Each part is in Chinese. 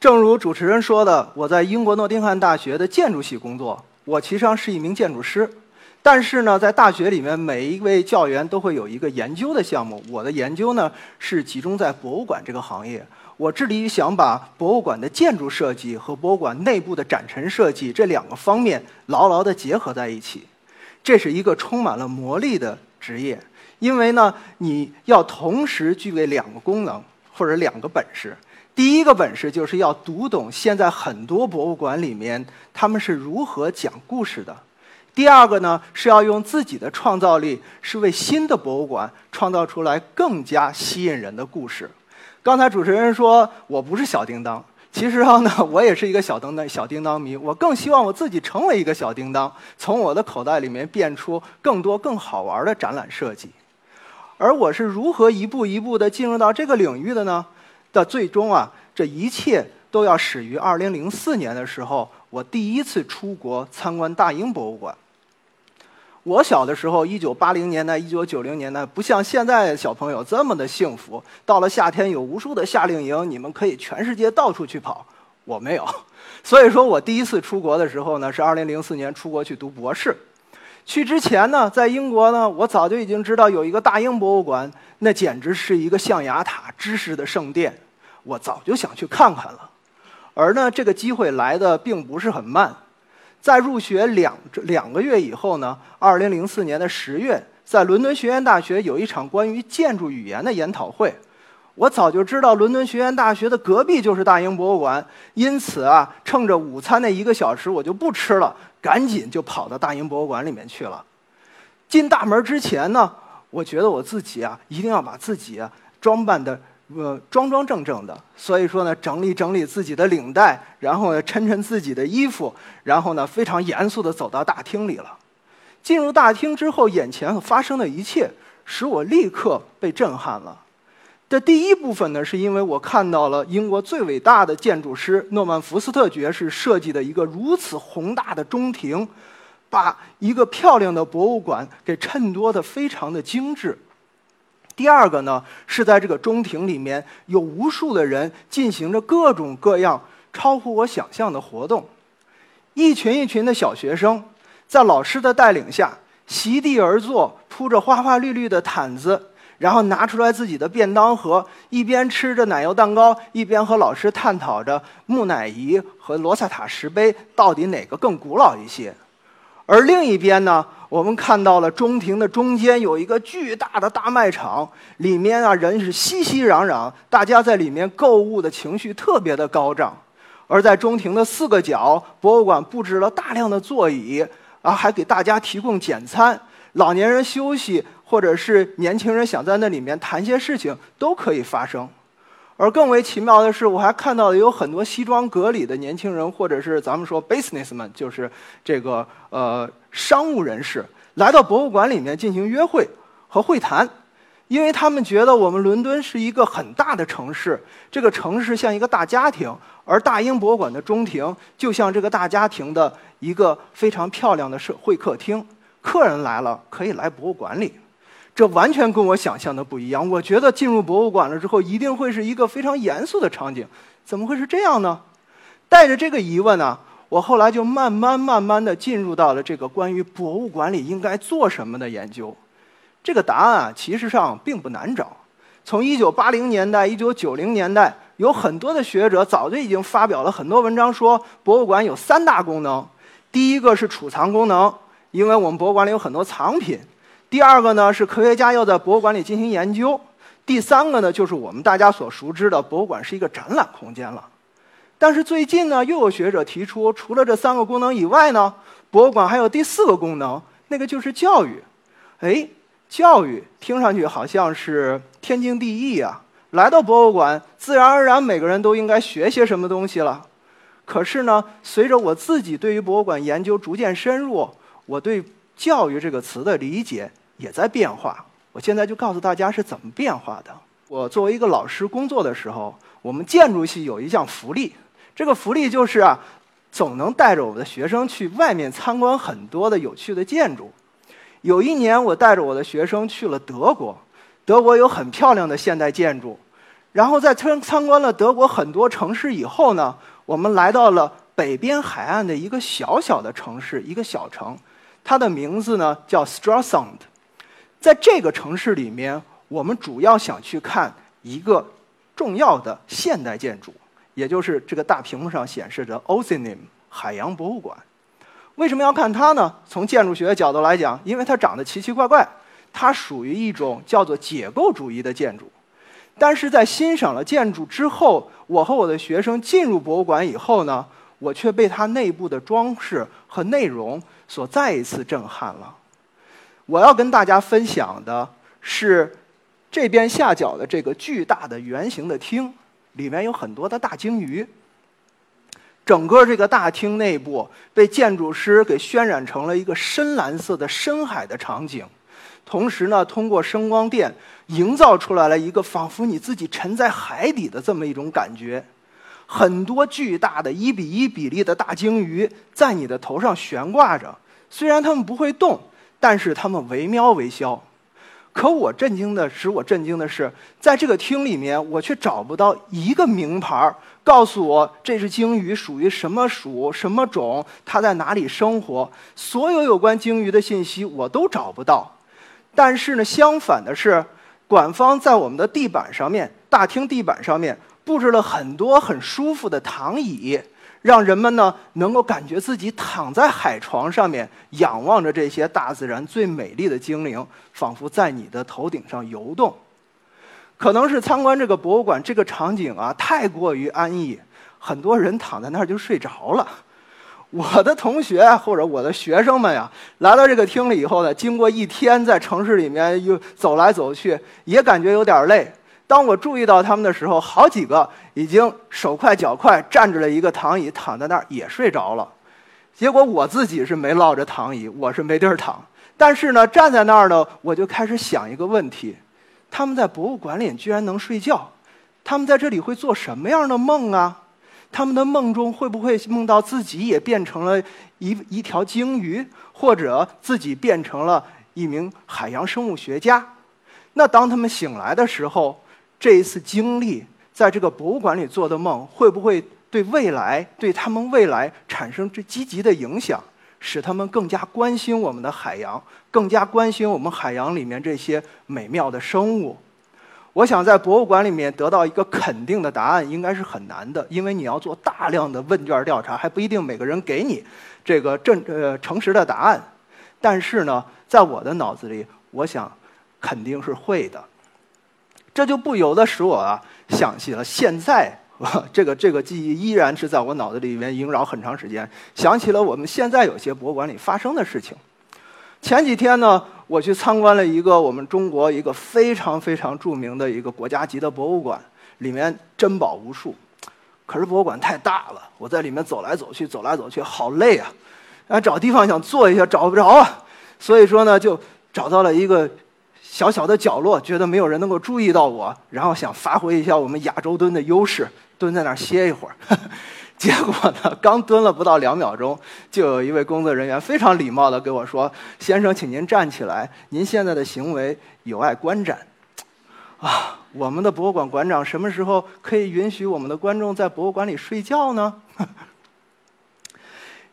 正如主持人说的，我在英国诺丁汉大学的建筑系工作。我其实上是一名建筑师，但是呢，在大学里面，每一位教员都会有一个研究的项目。我的研究呢，是集中在博物馆这个行业。我致力于想把博物馆的建筑设计和博物馆内部的展陈设计这两个方面牢牢地结合在一起。这是一个充满了魔力的职业，因为呢，你要同时具备两个功能。或者两个本事，第一个本事就是要读懂现在很多博物馆里面他们是如何讲故事的；第二个呢是要用自己的创造力，是为新的博物馆创造出来更加吸引人的故事。刚才主持人说我不是小叮当，其实上呢 我也是一个小叮当小叮当迷，我更希望我自己成为一个小叮当，从我的口袋里面变出更多更好玩的展览设计。而我是如何一步一步地进入到这个领域的呢？的最终啊，这一切都要始于2004年的时候，我第一次出国参观大英博物馆。我小的时候，1980年代、1990年代，不像现在小朋友这么的幸福。到了夏天，有无数的夏令营，你们可以全世界到处去跑。我没有，所以说我第一次出国的时候呢，是2004年出国去读博士。去之前呢，在英国呢，我早就已经知道有一个大英博物馆，那简直是一个象牙塔、知识的圣殿，我早就想去看看了。而呢，这个机会来的并不是很慢，在入学两两个月以后呢，二零零四年的十月，在伦敦学院大学有一场关于建筑语言的研讨会。我早就知道伦敦学院大学的隔壁就是大英博物馆，因此啊，趁着午餐那一个小时，我就不吃了，赶紧就跑到大英博物馆里面去了。进大门之前呢，我觉得我自己啊，一定要把自己啊装扮的呃庄庄正正的，所以说呢，整理整理自己的领带，然后呢，抻抻自己的衣服，然后呢，非常严肃的走到大厅里了。进入大厅之后，眼前发生的一切使我立刻被震撼了。这第一部分呢，是因为我看到了英国最伟大的建筑师诺曼福斯特爵士设计的一个如此宏大的中庭，把一个漂亮的博物馆给衬托的非常的精致。第二个呢，是在这个中庭里面有无数的人进行着各种各样超乎我想象的活动，一群一群的小学生在老师的带领下席地而坐，铺着花花绿绿的毯子。然后拿出来自己的便当盒，一边吃着奶油蛋糕，一边和老师探讨着木乃伊和罗塞塔石碑到底哪个更古老一些。而另一边呢，我们看到了中庭的中间有一个巨大的大卖场，里面啊人是熙熙攘攘，大家在里面购物的情绪特别的高涨。而在中庭的四个角，博物馆布置了大量的座椅，啊，还给大家提供简餐，老年人休息。或者是年轻人想在那里面谈些事情，都可以发生。而更为奇妙的是，我还看到有很多西装革履的年轻人，或者是咱们说 businessman，就是这个呃商务人士，来到博物馆里面进行约会和会谈，因为他们觉得我们伦敦是一个很大的城市，这个城市像一个大家庭，而大英博物馆的中庭就像这个大家庭的一个非常漂亮的社会客厅，客人来了可以来博物馆里。这完全跟我想象的不一样。我觉得进入博物馆了之后，一定会是一个非常严肃的场景。怎么会是这样呢？带着这个疑问呢，我后来就慢慢慢慢的进入到了这个关于博物馆里应该做什么的研究。这个答案啊，其实上并不难找。从1980年代、1990年代，有很多的学者早就已经发表了很多文章，说博物馆有三大功能。第一个是储藏功能，因为我们博物馆里有很多藏品。第二个呢是科学家要在博物馆里进行研究，第三个呢就是我们大家所熟知的博物馆是一个展览空间了。但是最近呢又有学者提出，除了这三个功能以外呢，博物馆还有第四个功能，那个就是教育。哎，教育听上去好像是天经地义啊，来到博物馆，自然而然每个人都应该学些什么东西了。可是呢，随着我自己对于博物馆研究逐渐深入，我对“教育”这个词的理解也在变化。我现在就告诉大家是怎么变化的。我作为一个老师工作的时候，我们建筑系有一项福利，这个福利就是啊，总能带着我们的学生去外面参观很多的有趣的建筑。有一年，我带着我的学生去了德国，德国有很漂亮的现代建筑。然后在参参观了德国很多城市以后呢，我们来到了北边海岸的一个小小的城市，一个小城，它的名字呢叫 Stralsund。在这个城市里面，我们主要想去看一个重要的现代建筑，也就是这个大屏幕上显示着 Oceanim 海洋博物馆。为什么要看它呢？从建筑学的角度来讲，因为它长得奇奇怪怪，它属于一种叫做解构主义的建筑。但是在欣赏了建筑之后，我和我的学生进入博物馆以后呢，我却被它内部的装饰和内容所再一次震撼了。我要跟大家分享的是这边下角的这个巨大的圆形的厅，里面有很多的大鲸鱼。整个这个大厅内部被建筑师给渲染成了一个深蓝色的深海的场景，同时呢，通过声光电营造出来了一个仿佛你自己沉在海底的这么一种感觉。很多巨大的一比一比例的大鲸鱼在你的头上悬挂着，虽然它们不会动。但是它们惟妙惟肖，可我震惊的使我震惊的是，在这个厅里面，我却找不到一个名牌告诉我这只鲸鱼属于什么属、什么种，它在哪里生活。所有有关鲸鱼的信息我都找不到。但是呢，相反的是，馆方在我们的地板上面、大厅地板上面布置了很多很舒服的躺椅。让人们呢能够感觉自己躺在海床上面，仰望着这些大自然最美丽的精灵，仿佛在你的头顶上游动。可能是参观这个博物馆，这个场景啊太过于安逸，很多人躺在那儿就睡着了。我的同学或者我的学生们呀，来到这个厅里以后呢，经过一天在城市里面又走来走去，也感觉有点累。当我注意到他们的时候，好几个已经手快脚快站着了一个躺椅，躺在那儿也睡着了。结果我自己是没落着躺椅，我是没地儿躺。但是呢，站在那儿呢，我就开始想一个问题：他们在博物馆里居然能睡觉，他们在这里会做什么样的梦啊？他们的梦中会不会梦到自己也变成了一一条鲸鱼，或者自己变成了一名海洋生物学家？那当他们醒来的时候，这一次经历，在这个博物馆里做的梦，会不会对未来、对他们未来产生这积极的影响，使他们更加关心我们的海洋，更加关心我们海洋里面这些美妙的生物？我想在博物馆里面得到一个肯定的答案，应该是很难的，因为你要做大量的问卷调查，还不一定每个人给你这个正呃诚实的答案。但是呢，在我的脑子里，我想肯定是会的。这就不由得使我啊想起了现在，这个这个记忆依然是在我脑子里面萦绕很长时间。想起了我们现在有些博物馆里发生的事情。前几天呢，我去参观了一个我们中国一个非常非常著名的一个国家级的博物馆，里面珍宝无数。可是博物馆太大了，我在里面走来走去，走来走去，好累啊！啊，找地方想坐一下，找不着啊。所以说呢，就找到了一个。小小的角落，觉得没有人能够注意到我，然后想发挥一下我们亚洲蹲的优势，蹲在那儿歇一会儿。结果呢，刚蹲了不到两秒钟，就有一位工作人员非常礼貌地给我说：“先生，请您站起来，您现在的行为有碍观展。”啊，我们的博物馆馆长什么时候可以允许我们的观众在博物馆里睡觉呢？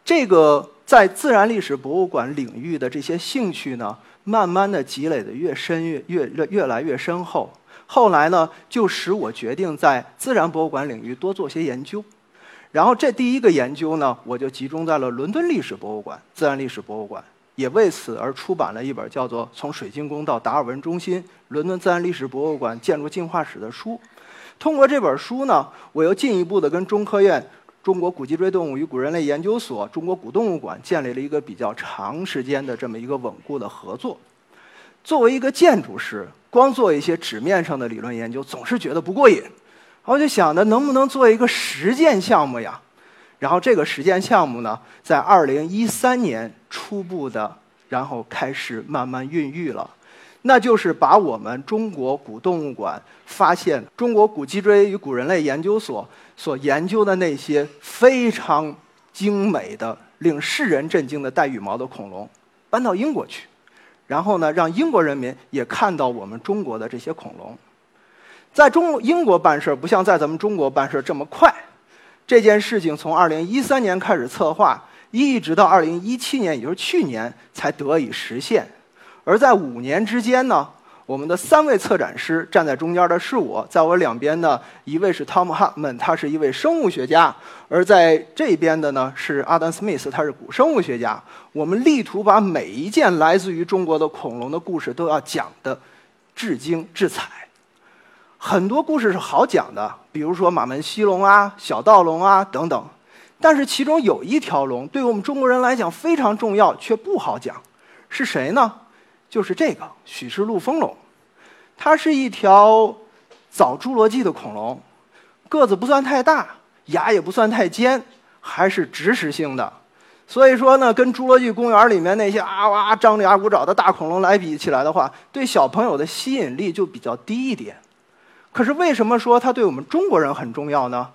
这个在自然历史博物馆领域的这些兴趣呢？慢慢的积累的越深越越越越来越深厚，后来呢，就使我决定在自然博物馆领域多做些研究。然后这第一个研究呢，我就集中在了伦敦历史博物馆、自然历史博物馆，也为此而出版了一本叫做《从水晶宫到达尔文中心：伦敦自然历史博物馆建筑进化史》的书。通过这本书呢，我又进一步的跟中科院。中国古脊椎动物与古人类研究所、中国古动物馆建立了一个比较长时间的这么一个稳固的合作。作为一个建筑师，光做一些纸面上的理论研究总是觉得不过瘾，我就想着能不能做一个实践项目呀？然后这个实践项目呢，在二零一三年初步的，然后开始慢慢孕育了。那就是把我们中国古动物馆发现中国古脊椎与古人类研究所所研究的那些非常精美的、令世人震惊的带羽毛的恐龙，搬到英国去，然后呢，让英国人民也看到我们中国的这些恐龙。在中英国办事不像在咱们中国办事这么快。这件事情从2013年开始策划，一直到2017年，也就是去年才得以实现。而在五年之间呢，我们的三位策展师站在中间的是我，在我两边呢，一位是 Tom Hartman，他是一位生物学家；而在这边的呢是 Adam Smith，他是古生物学家。我们力图把每一件来自于中国的恐龙的故事都要讲的至精至彩。很多故事是好讲的，比如说马门溪龙啊、小盗龙啊等等，但是其中有一条龙对我们中国人来讲非常重要，却不好讲，是谁呢？就是这个许氏陆丰龙，它是一条早侏罗纪的恐龙，个子不算太大，牙也不算太尖，还是植食性的，所以说呢，跟侏罗纪公园里面那些啊哇张着牙舞爪的大恐龙来比起来的话，对小朋友的吸引力就比较低一点。可是为什么说它对我们中国人很重要呢？